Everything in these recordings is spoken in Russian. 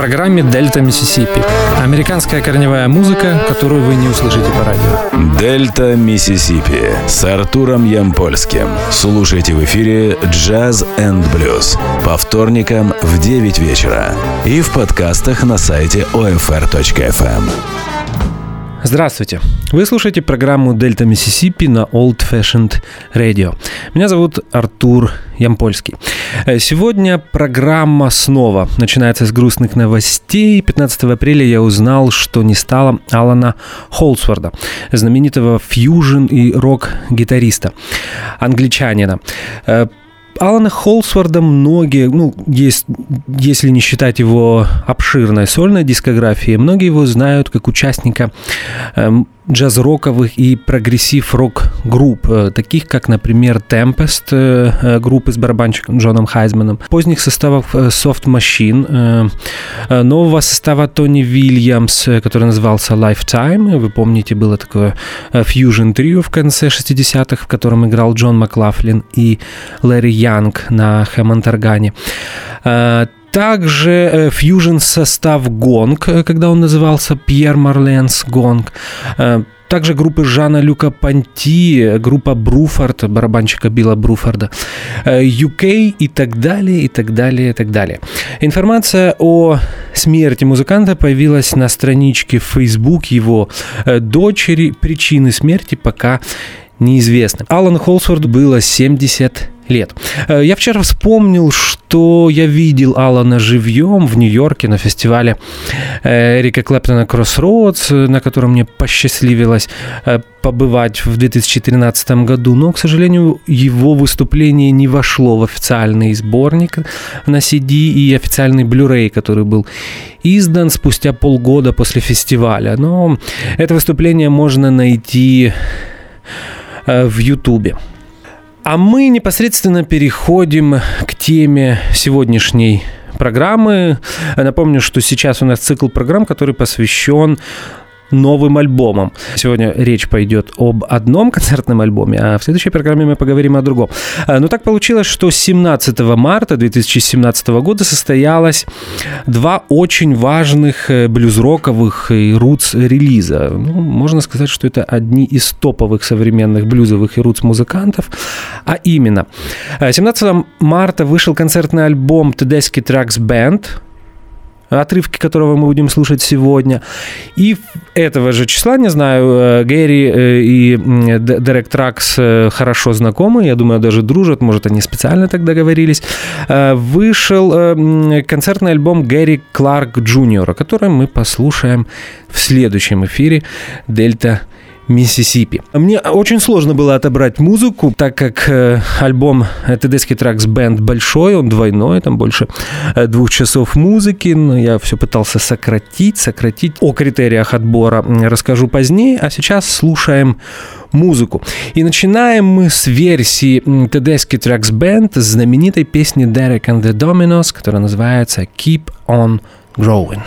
программе «Дельта Миссисипи». Американская корневая музыка, которую вы не услышите по радио. «Дельта Миссисипи» с Артуром Ямпольским. Слушайте в эфире «Jazz and Blues» по вторникам в 9 вечера и в подкастах на сайте OFR.FM. Здравствуйте. Вы слушаете программу «Дельта Миссисипи» на Old Fashioned Radio. Меня зовут Артур Ямпольский. Э, сегодня программа снова начинается с грустных новостей. 15 апреля я узнал, что не стало Алана Холсворда, знаменитого фьюжн и рок-гитариста, англичанина. Алана Холсворда многие, ну, есть, если не считать его обширной сольной дискографии, многие его знают как участника эм, джаз-роковых и прогрессив-рок групп, э, таких как, например, Tempest, э, э, группы с барабанщиком Джоном Хайзманом, поздних составов Soft Machine, нового состава Тони Вильямс, который назывался Lifetime, вы помните, было такое Fusion Trio в конце 60-х, в котором играл Джон Маклафлин и Лэри Янг на Хэммонд-органе. Также фьюжн состав Гонг, когда он назывался Пьер Марленс Гонг. Также группы Жана Люка Панти, группа Бруфорд, барабанщика Билла Бруфорда, UK и так далее, и так далее, и так далее. Информация о смерти музыканта появилась на страничке в Facebook его дочери. Причины смерти пока неизвестны. Алан Холсворд было 70 лет. Э, я вчера вспомнил, что я видел Алана живьем в Нью-Йорке на фестивале э, Эрика Клэптона Кроссроудс, на котором мне посчастливилось э, побывать в 2013 году, но, к сожалению, его выступление не вошло в официальный сборник на CD и официальный Blu-ray, который был издан спустя полгода после фестиваля. Но это выступление можно найти в Ютубе. А мы непосредственно переходим к теме сегодняшней программы. Напомню, что сейчас у нас цикл программ, который посвящен новым альбомом. Сегодня речь пойдет об одном концертном альбоме, а в следующей программе мы поговорим о другом. А, Но ну, так получилось, что 17 марта 2017 года состоялось два очень важных э, блюз-роковых и рутс релиза. Ну, можно сказать, что это одни из топовых современных блюзовых и рутс музыкантов. А именно, 17 э, марта вышел концертный альбом Tedeschi Tracks Band, отрывки которого мы будем слушать сегодня. И этого же числа, не знаю, э, Гэри э, и Дерек Тракс э, хорошо знакомы, я думаю, даже дружат, может, они специально так договорились. Вышел концертный альбом Гэри Кларк Джуниора, который мы послушаем в следующем эфире «Дельта Миссисипи. Мне очень сложно было отобрать музыку, так как э, альбом Tedeschi Tracks Band большой, он двойной, там больше э, двух часов музыки, но я все пытался сократить, сократить. О критериях отбора расскажу позднее, а сейчас слушаем музыку. И начинаем мы с версии Tedeschi Tracks Band знаменитой песни Derek and the Dominos, которая называется Keep on Growing.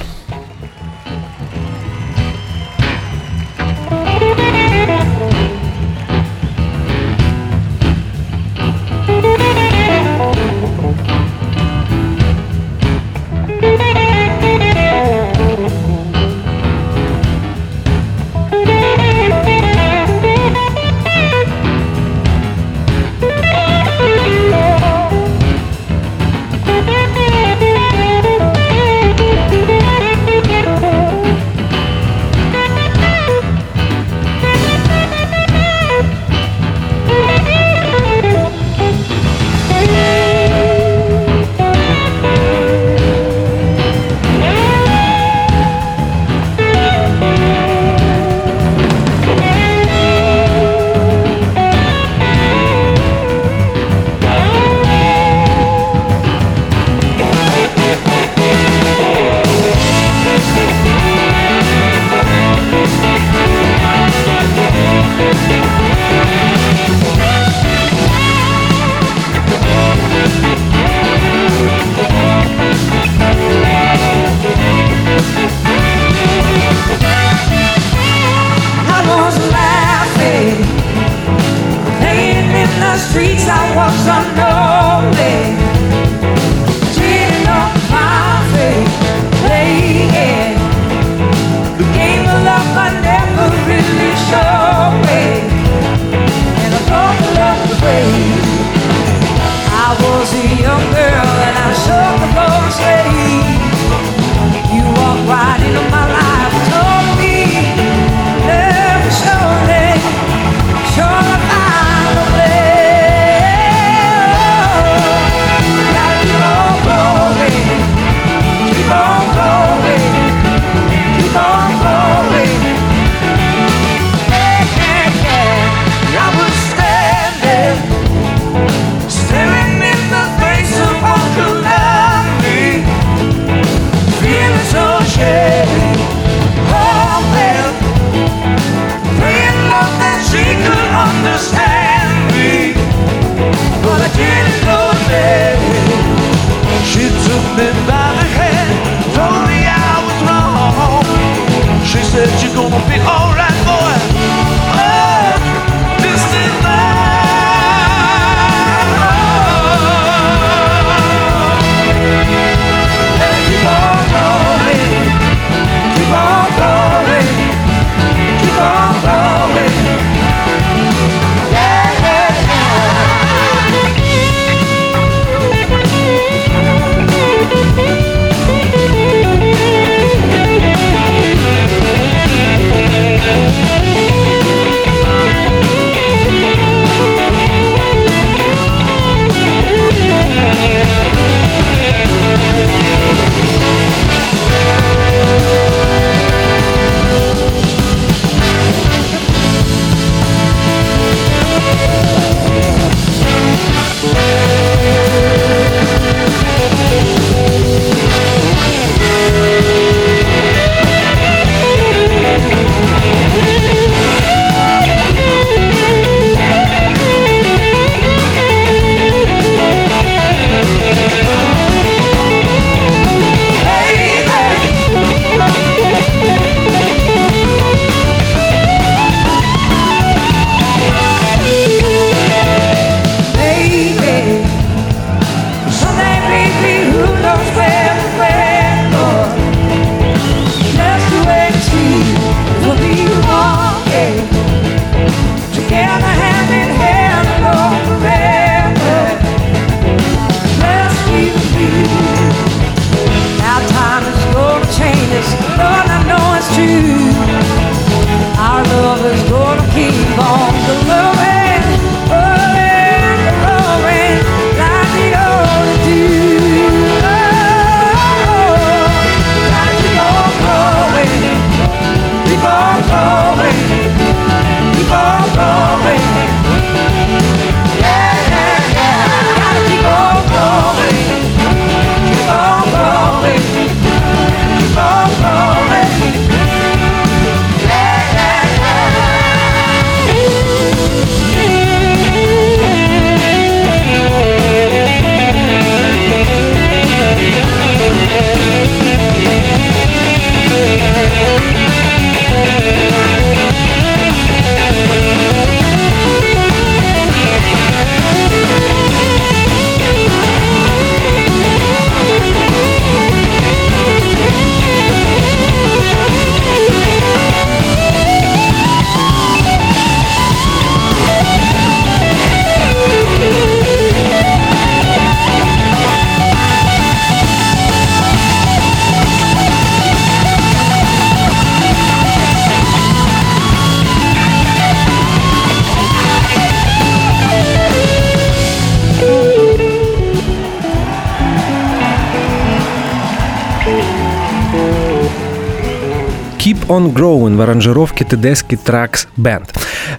On Growing в аранжировке Tedeschi Tracks Band.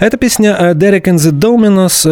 Эта песня э, Derek and the Dominos.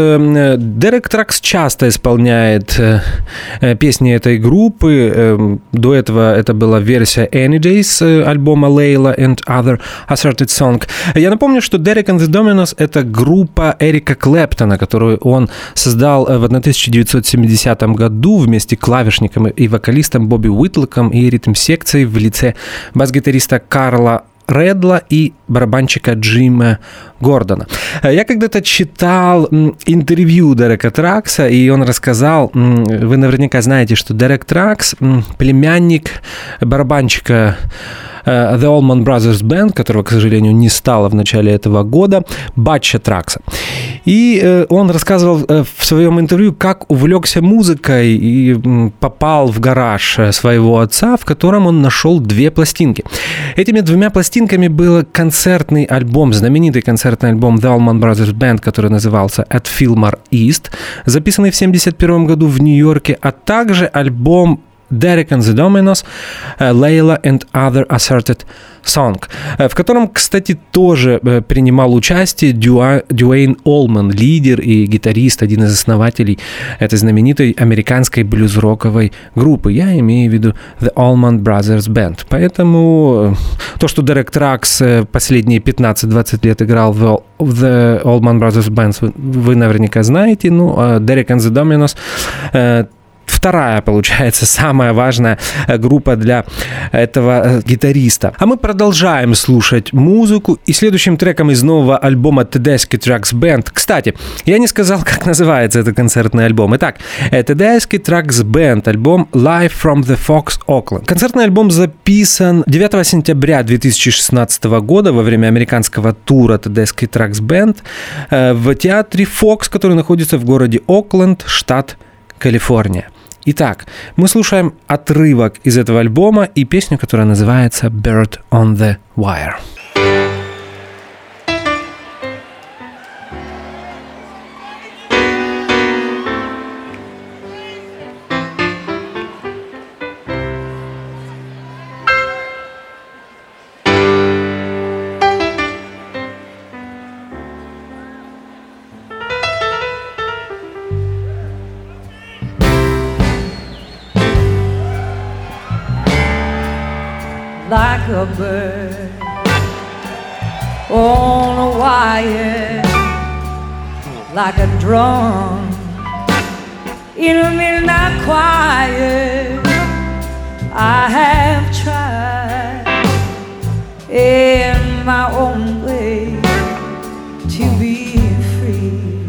Derek Tracks часто исполняет э, песни этой группы. До этого это была версия Any Days альбома Layla and Other Asserted Song. Я напомню, что Derek and the Dominos — это группа Эрика Клэптона, которую он создал в 1970 году вместе клавишником и вокалистом Бобби Уитлоком и ритм-секцией в лице бас-гитариста Карла Редла и барабанщика Джима Гордона. Я когда-то читал интервью Дерека Тракса, и он рассказал, вы наверняка знаете, что Дерек Тракс племянник барабанщика Э, The Allman Brothers Band, которого, к сожалению, не стало в начале этого года, Батча Тракса. И э, он рассказывал э, в своем интервью, как увлекся музыкой и попал в гараж своего отца, в котором он нашел две пластинки. Этими двумя пластинками был концертный альбом, знаменитый концертный альбом The Allman Brothers Band, который назывался At Fillmore East, записанный в 1971 году в Нью-Йорке, а также альбом Derek and the Dominos, Layla and Other Asserted Song, в котором, кстати, тоже принимал участие Дюа, Дюэйн Олман, лидер и гитарист, один из основателей этой знаменитой американской блюз-роковой группы. Я имею в виду The Allman Brothers Band. Поэтому то, что Дерек Тракс последние 15-20 лет играл в The Allman Brothers Band, вы наверняка знаете. Ну, а Derek and the Dominos вторая, получается, самая важная э, группа для этого э, гитариста. А мы продолжаем слушать музыку. И следующим треком из нового альбома Tedeschi Tracks Band. Кстати, я не сказал, как называется этот концертный альбом. Итак, Tedeschi Tracks Band, альбом Live from the Fox Oakland. Концертный альбом записан 9 сентября 2016 года во время американского тура Tedeschi Tracks Band э, в театре Fox, который находится в городе Окленд, штат Калифорния. Итак, мы слушаем отрывок из этого альбома и песню, которая называется Bird on the Wire. Like a drum in a midnight choir. I have tried in my own way to be free.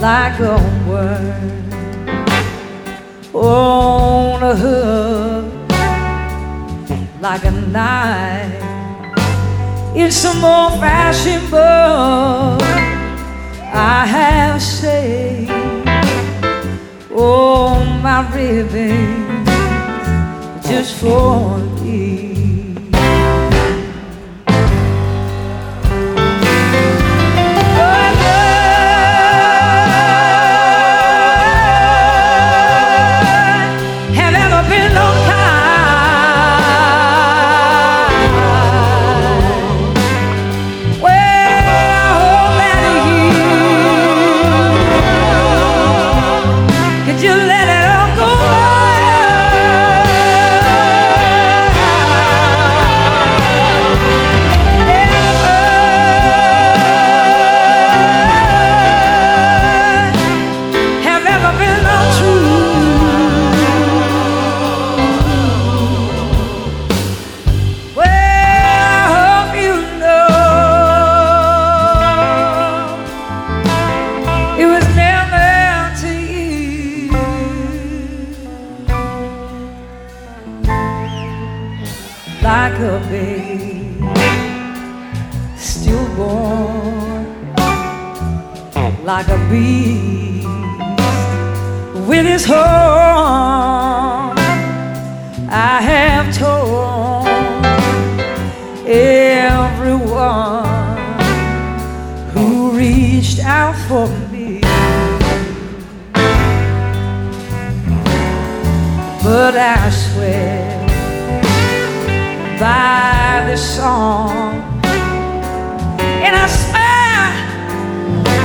Like a word on a hook like a knife it's so more fashionable. I have saved all oh, my ribbons just for for me. But I swear by this song, and I swear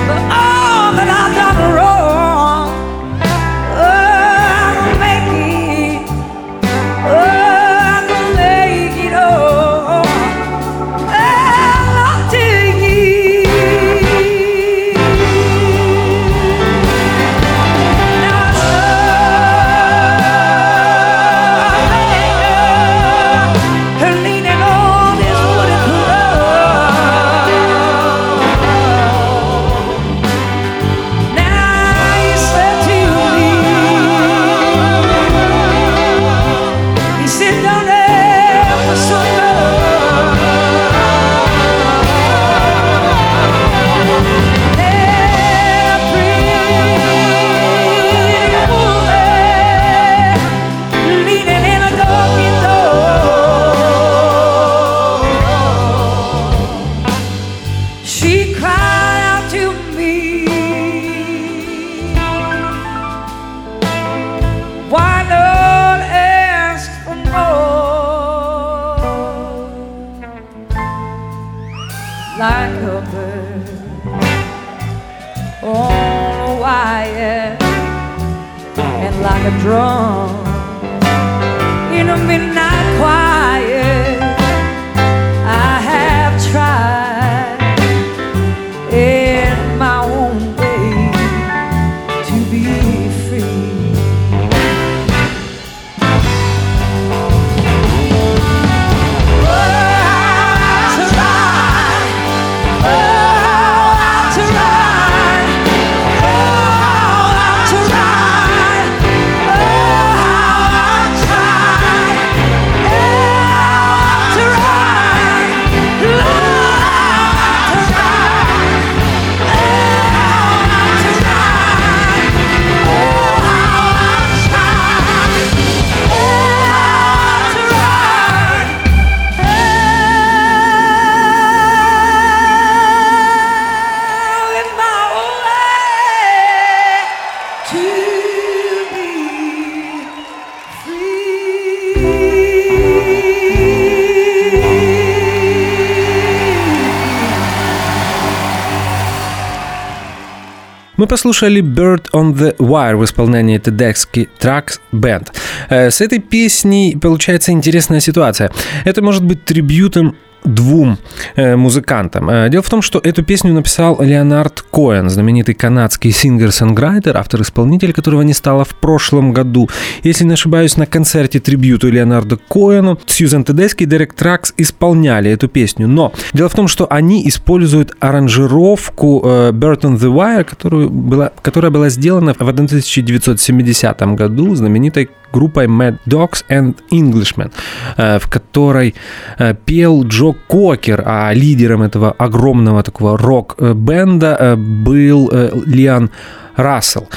for all that I've done wrong. Like a bird on a wire and like a drum in a midnight Мы послушали Bird on the Wire в исполнении Tedeschi Trucks Band. С этой песней получается интересная ситуация. Это может быть трибютом двум э, музыкантам. Э, Дело в том, что эту песню написал Леонард Коэн, знаменитый канадский сингер-сонграйтер, автор-исполнитель, которого не стало в прошлом году. Если не ошибаюсь, на концерте трибюту Леонарду Коэну Сьюзан Тедески и Дерек Тракс исполняли эту песню. Но дело в том, что они используют аранжировку э, Bird on the Wire, которую была, которая была сделана в 1970 году знаменитой группой Mad Dogs and Englishmen, э, в которой э, пел Джо Кокер, а лидером этого огромного такого рок-бенда э, был Лиан Рассел.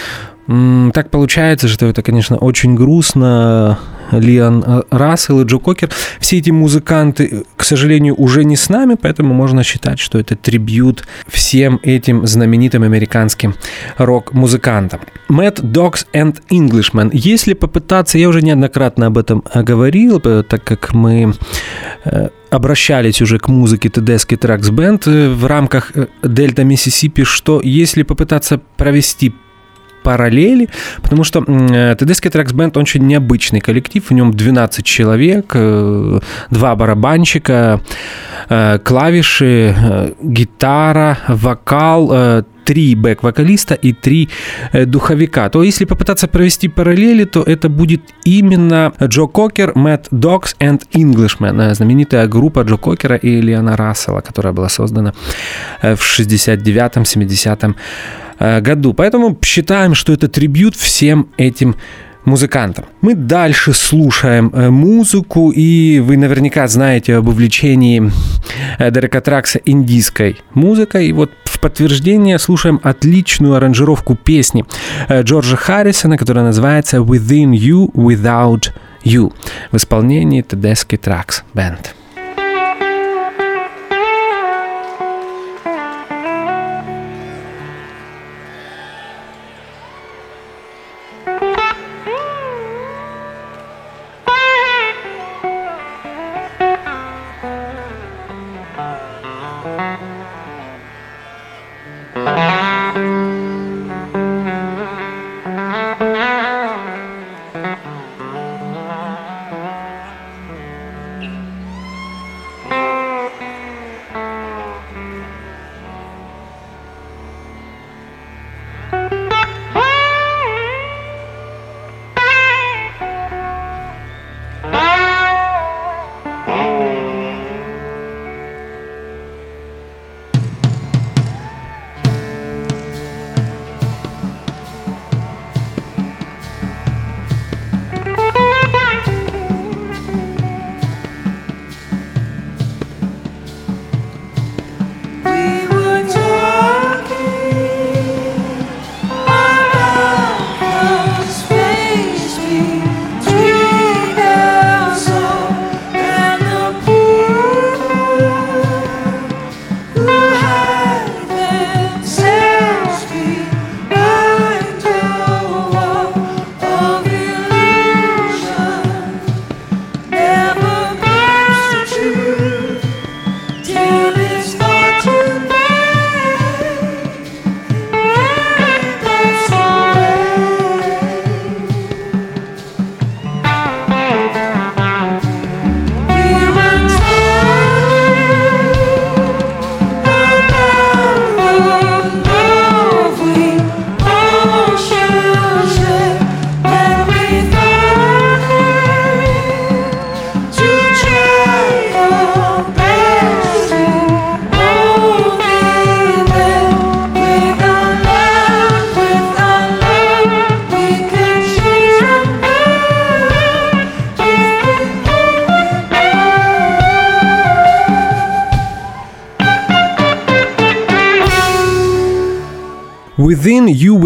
Так получается, что это, конечно, очень грустно. Лиан э, Рассел и Джо Кокер. Все эти музыканты, к сожалению, уже не с нами, поэтому можно считать, что это трибют всем этим знаменитым американским рок-музыкантам. Mad Dogs and Englishmen. Если попытаться, я уже неоднократно об этом э, говорил, э, так как мы обращались уже к музыке Tedeschi Trucks Band в рамках Дельта Миссисипи, что если попытаться провести параллели, потому что э, Tedeschi Trucks Band очень необычный коллектив, в нем 12 человек, э, два барабанщика, э, клавиши, гитара, вокал, три бэк-вокалиста и три духовика. То если попытаться провести параллели, то это будет именно Джо Кокер, Mad Dogs и Englishmen, э, знаменитая группа Джо Кокера и Леона Рассела, которая была создана в 69-70 э, году. Поэтому считаем, что это трибют всем этим музыкантом. Мы дальше слушаем э, музыку, и вы наверняка знаете об увлечении э, Дерека Тракса индийской музыкой. И вот в подтверждение слушаем отличную аранжировку песни э, Джорджа Харрисона, которая называется «Within You, Without You» в исполнении Tedeschi Trax Band.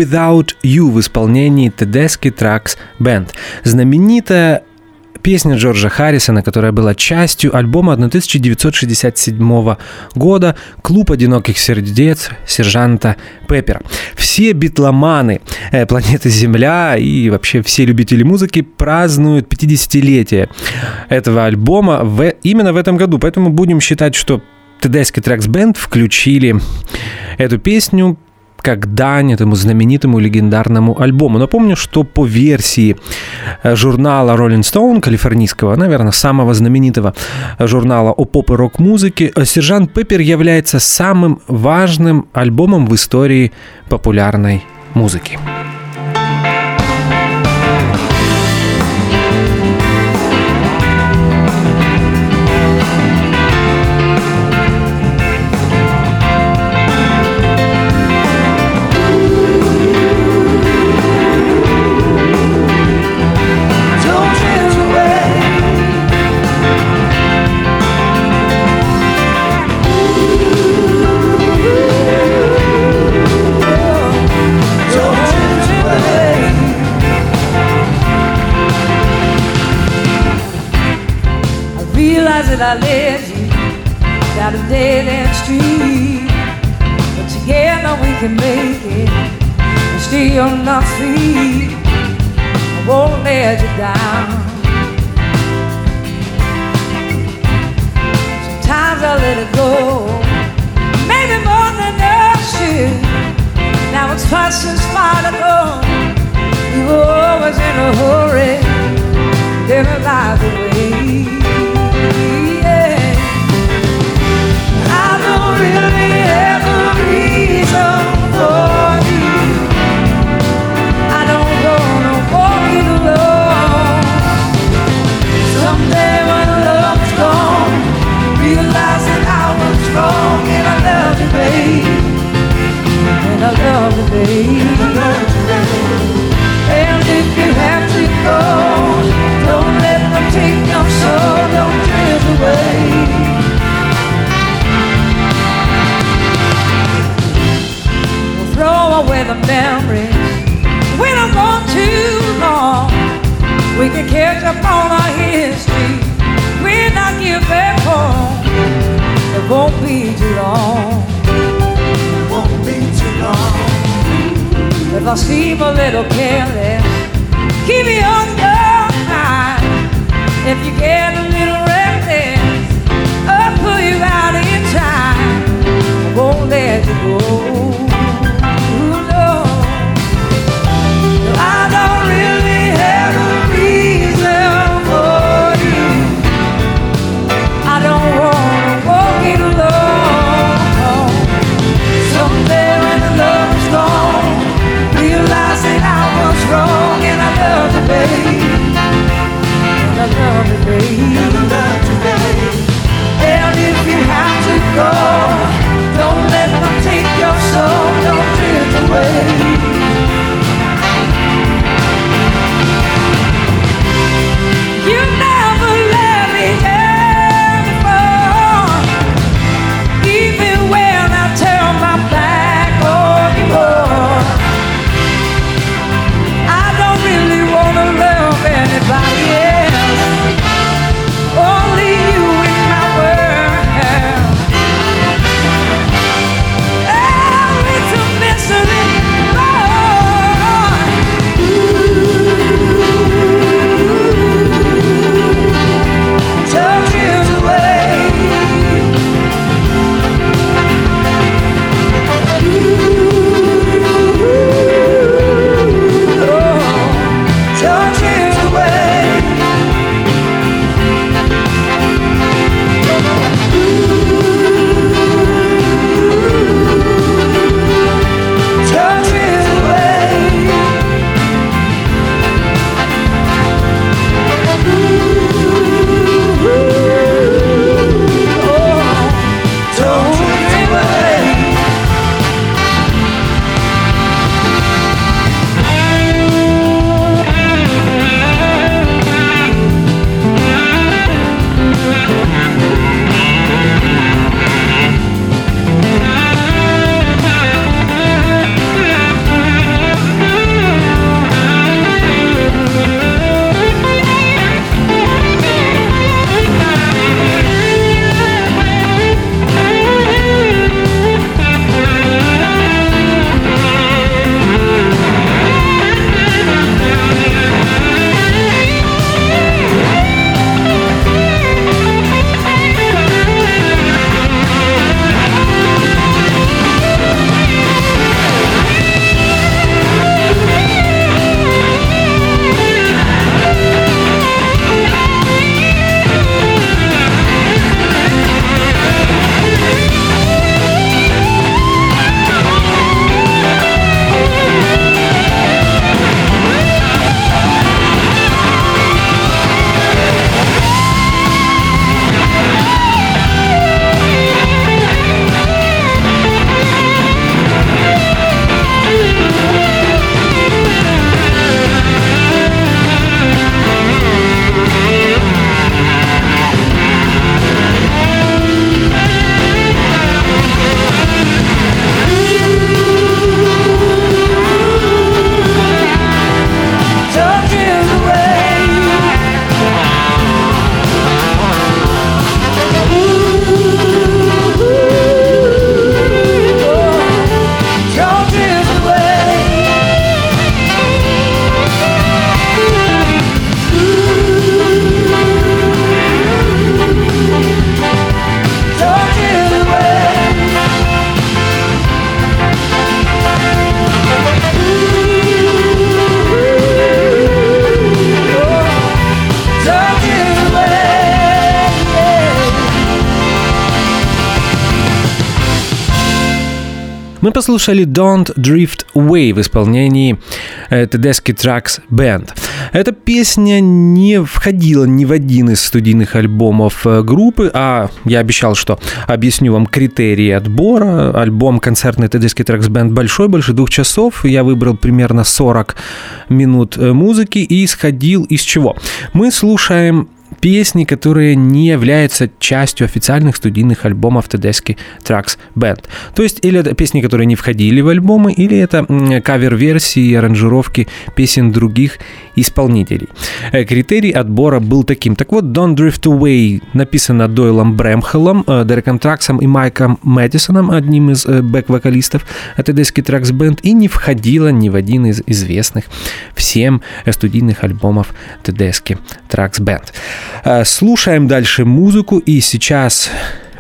Without You в исполнении Tedeschi Trax Band. Знаменитая песня Джорджа Харрисона, которая была частью альбома 1967 года «Клуб одиноких сердец» сержанта Пеппера. Все битломаны э, планеты Земля и вообще все любители музыки празднуют 50-летие этого альбома в, именно в этом году, поэтому будем считать, что Tedeschi Trax Band включили эту песню как дань этому знаменитому легендарному альбому. Напомню, что по версии э, журнала Rolling Stone, калифорнийского, наверное, самого знаменитого журнала о поп и рок-музыке, э, «Сержант Пеппер» является самым важным альбомом в истории популярной музыки. that can make it and on our feet. I won't let you down. Sometimes I let it go, maybe more than I should. Now it's past since far ago. We were always in a hurry, living life away. And if you have You know послушали Don't Drift Away в исполнении э, Tedeschi Tracks Band. Эта песня не входила ни в один из студийных альбомов э, группы, а я обещал, что объясню вам критерии отбора. Альбом концертный Tedeschi Tracks Band большой, больше двух часов. Я выбрал примерно 40 минут э, музыки и исходил из чего? Мы слушаем песни, которые не являются частью официальных студийных альбомов Tedeschi Tracks Band. То есть или это песни, которые не входили в альбомы, или это кавер-версии и аранжировки песен других исполнителей. Э, критерий отбора был таким. Так вот, Don't Drift Away написано Дойлом Брэмхеллом, э, Дереком Траксом и Майком Мэдисоном, одним из э, бэк-вокалистов Tedeschi Tracks Band, и не входила ни в один из известных всем студийных альбомов Tedeschi Tracks Band. Слушаем дальше музыку, и сейчас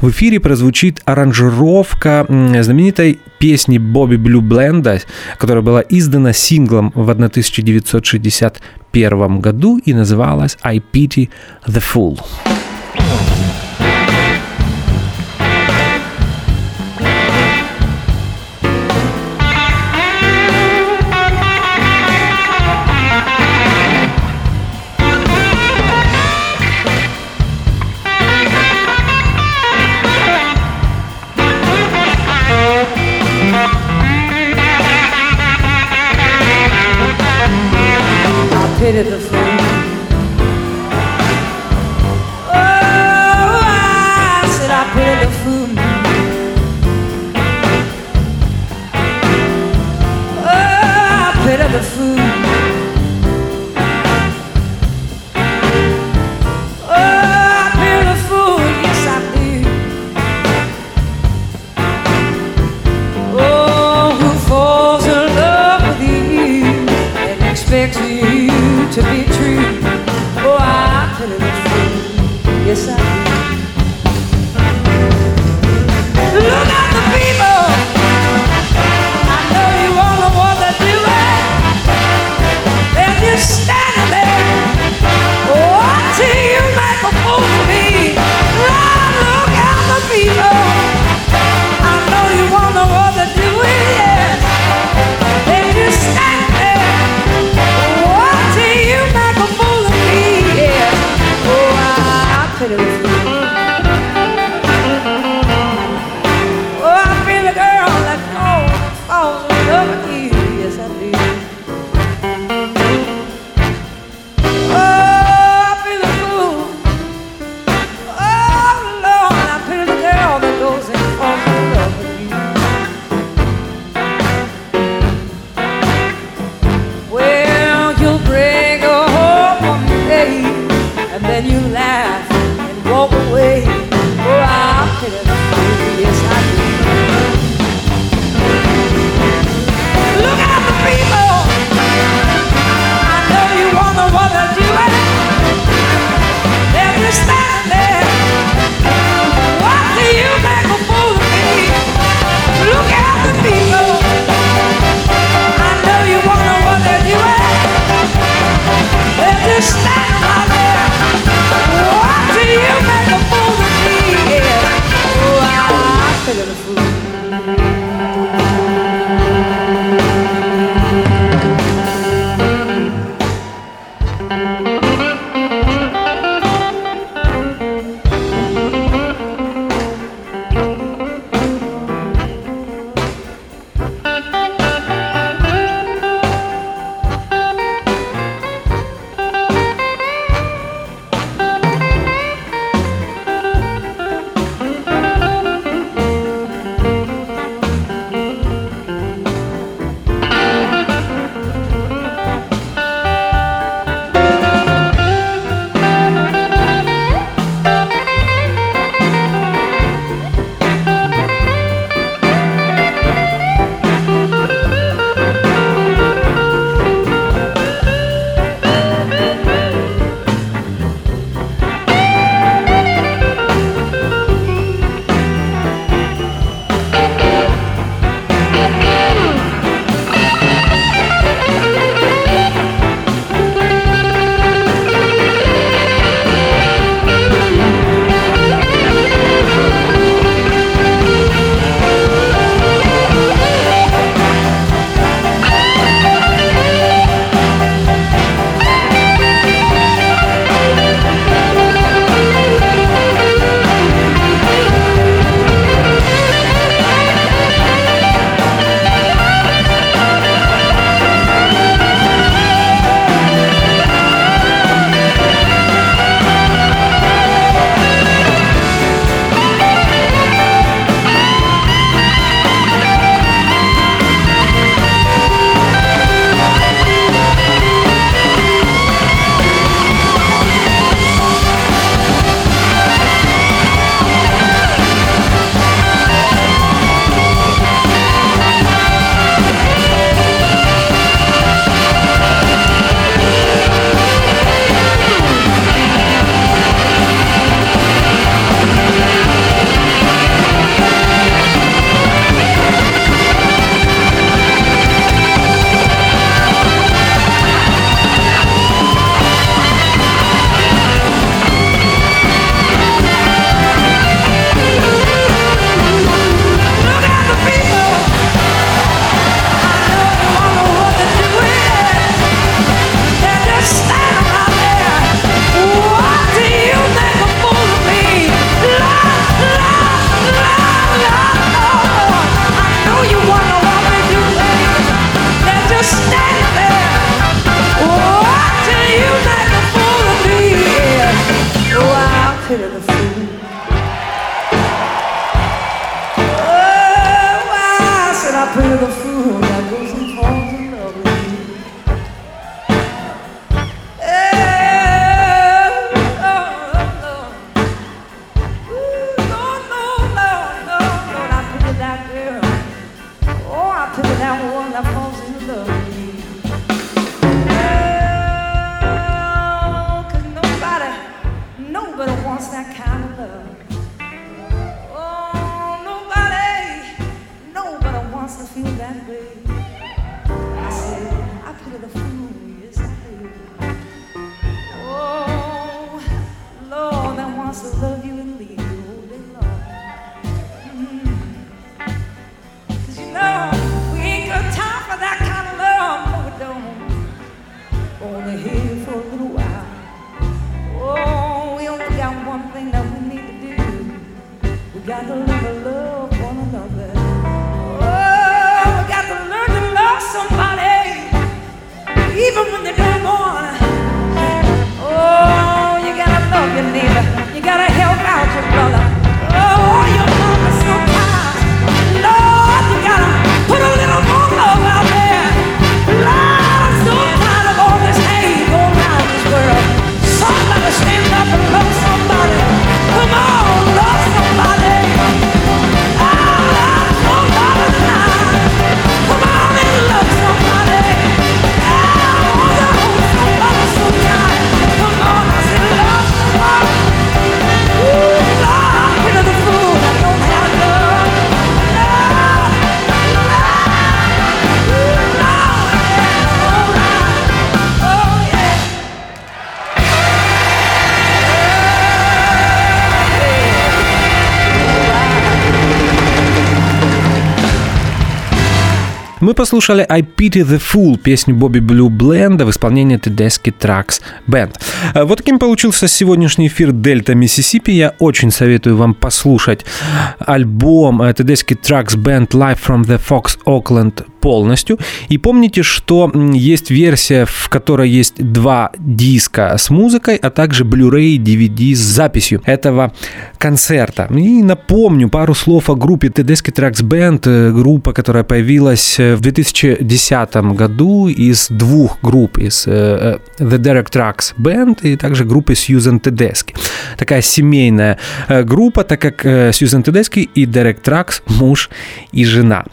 в эфире прозвучит аранжировка знаменитой песни Бобби Блю Бленда, которая была издана синглом в 1961 году и называлась «I Pity the Fool». Мы послушали I Pity the Fool, песню Бобби Блю Бленда в исполнении Tedeschi Trucks Band. Э, Вот таким получился сегодняшний эфир Дельта Миссисипи. Я очень советую вам послушать альбом э, Tedeschi Trucks Band Live from the Fox Oakland полностью. И помните, что есть версия, в которой есть два диска с музыкой, а также Blu-ray DVD с записью этого концерта. И напомню пару слов о группе Tedeschi Trucks Band, э, группа, которая появилась э, в 2010 году из двух групп, из э, The Derek Trucks Band и также группы Susan Tedeschi. Такая семейная группа, так как Сьюзен Тедески и Дерек Тракс муж и жена.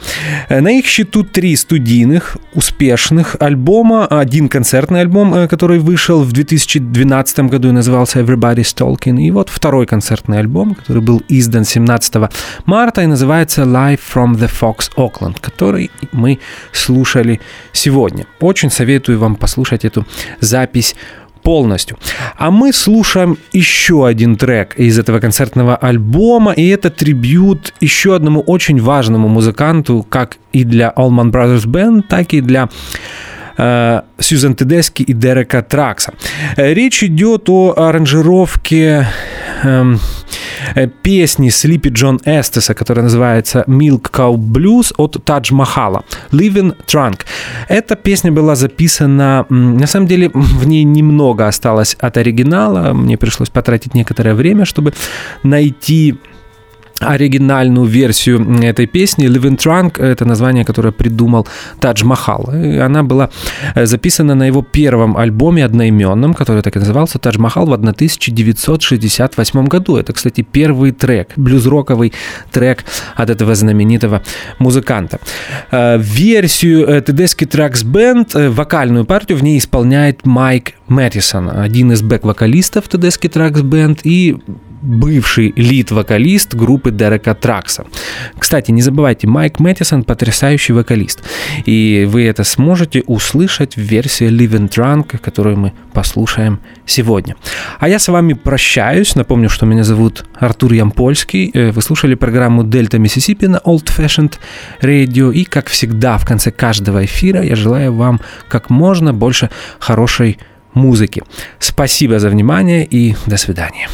На их счету три студийных, успешных альбома, один концертный альбом, э, который вышел в 2012 году и назывался Everybody's Talking, и вот второй концертный альбом, который был издан 17 марта и называется Live from the Fox Oakland, который мы слушали сегодня. Очень советую вам послушать эту запись полностью. А мы слушаем еще один трек из этого концертного альбома, и это трибют еще одному очень важному музыканту, как и для Allman Brothers Band, так и для Сьюзен Тедески и Дерека Тракса. Э, Речь идет о аранжировке эм, э, песни Слипи Джон Эстеса, которая называется Milk Cow Blues от Тадж Махала Living Trunk. Эта песня была записана, на самом деле в ней немного осталось от оригинала, мне пришлось потратить некоторое время, чтобы найти оригинальную версию этой песни. Living Trunk — это название, которое придумал Тадж Махал. Она была э, записана на его первом альбоме одноименном, который так и назывался «Тадж Махал» в 1968 году. Это, кстати, первый трек, блюз-роковый трек от этого знаменитого музыканта. Э, Версию э, Tedeschi Trucks Band, вокальную партию в ней исполняет Майк Мэттисон, один из бэк-вокалистов Tedeschi Trucks Band и бывший лид-вокалист группы Дерека Тракса. Кстати, не забывайте, Майк Мэттисон потрясающий вокалист. И вы это сможете услышать в версии Living Trunk, которую мы послушаем сегодня. А я с вами прощаюсь. Напомню, что меня зовут Артур Ямпольский. Э, Вы слушали программу Дельта Миссисипи на Old Fashioned Radio. И, как всегда, в конце каждого эфира я желаю вам как можно больше хорошей музыки. Спасибо за внимание и до свидания.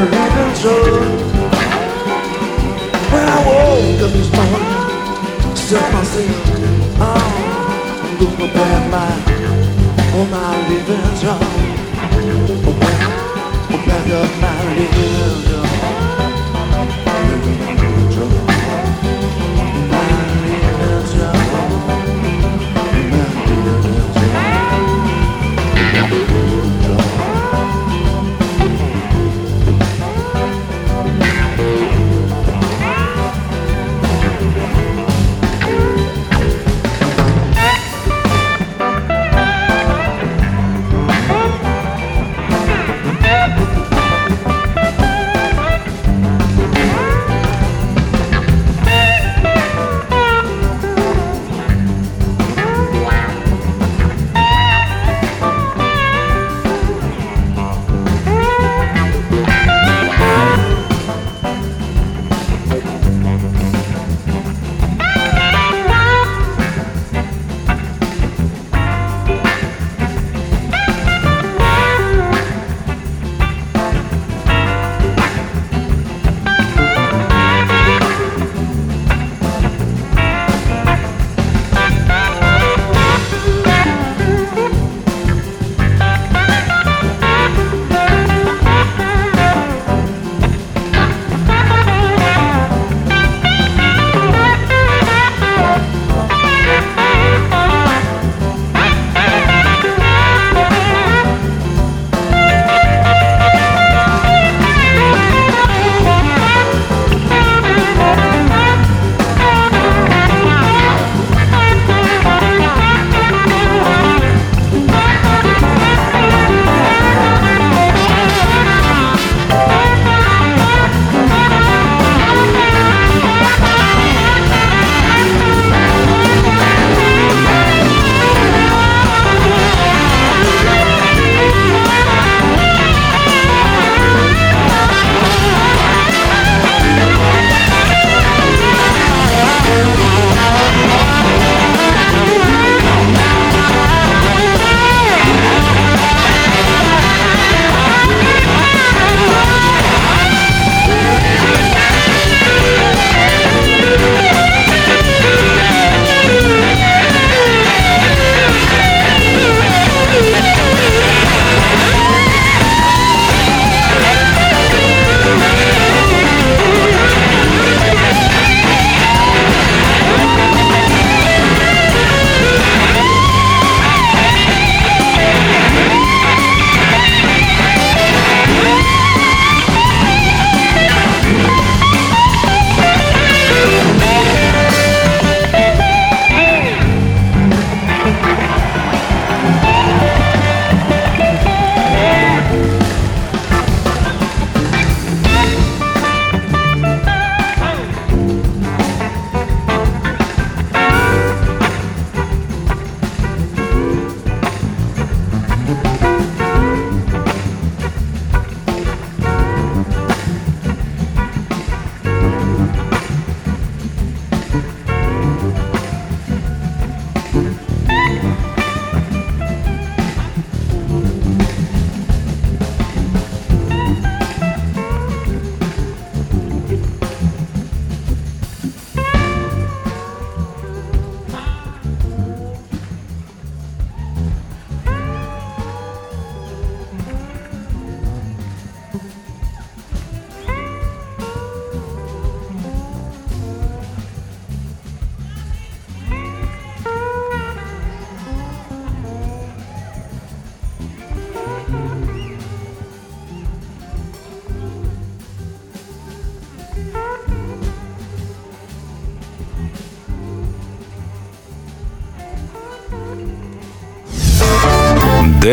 never even told. When I woke up this morning, set myself on to prepare my for my revenge. Oh, back, up oh, my revenge.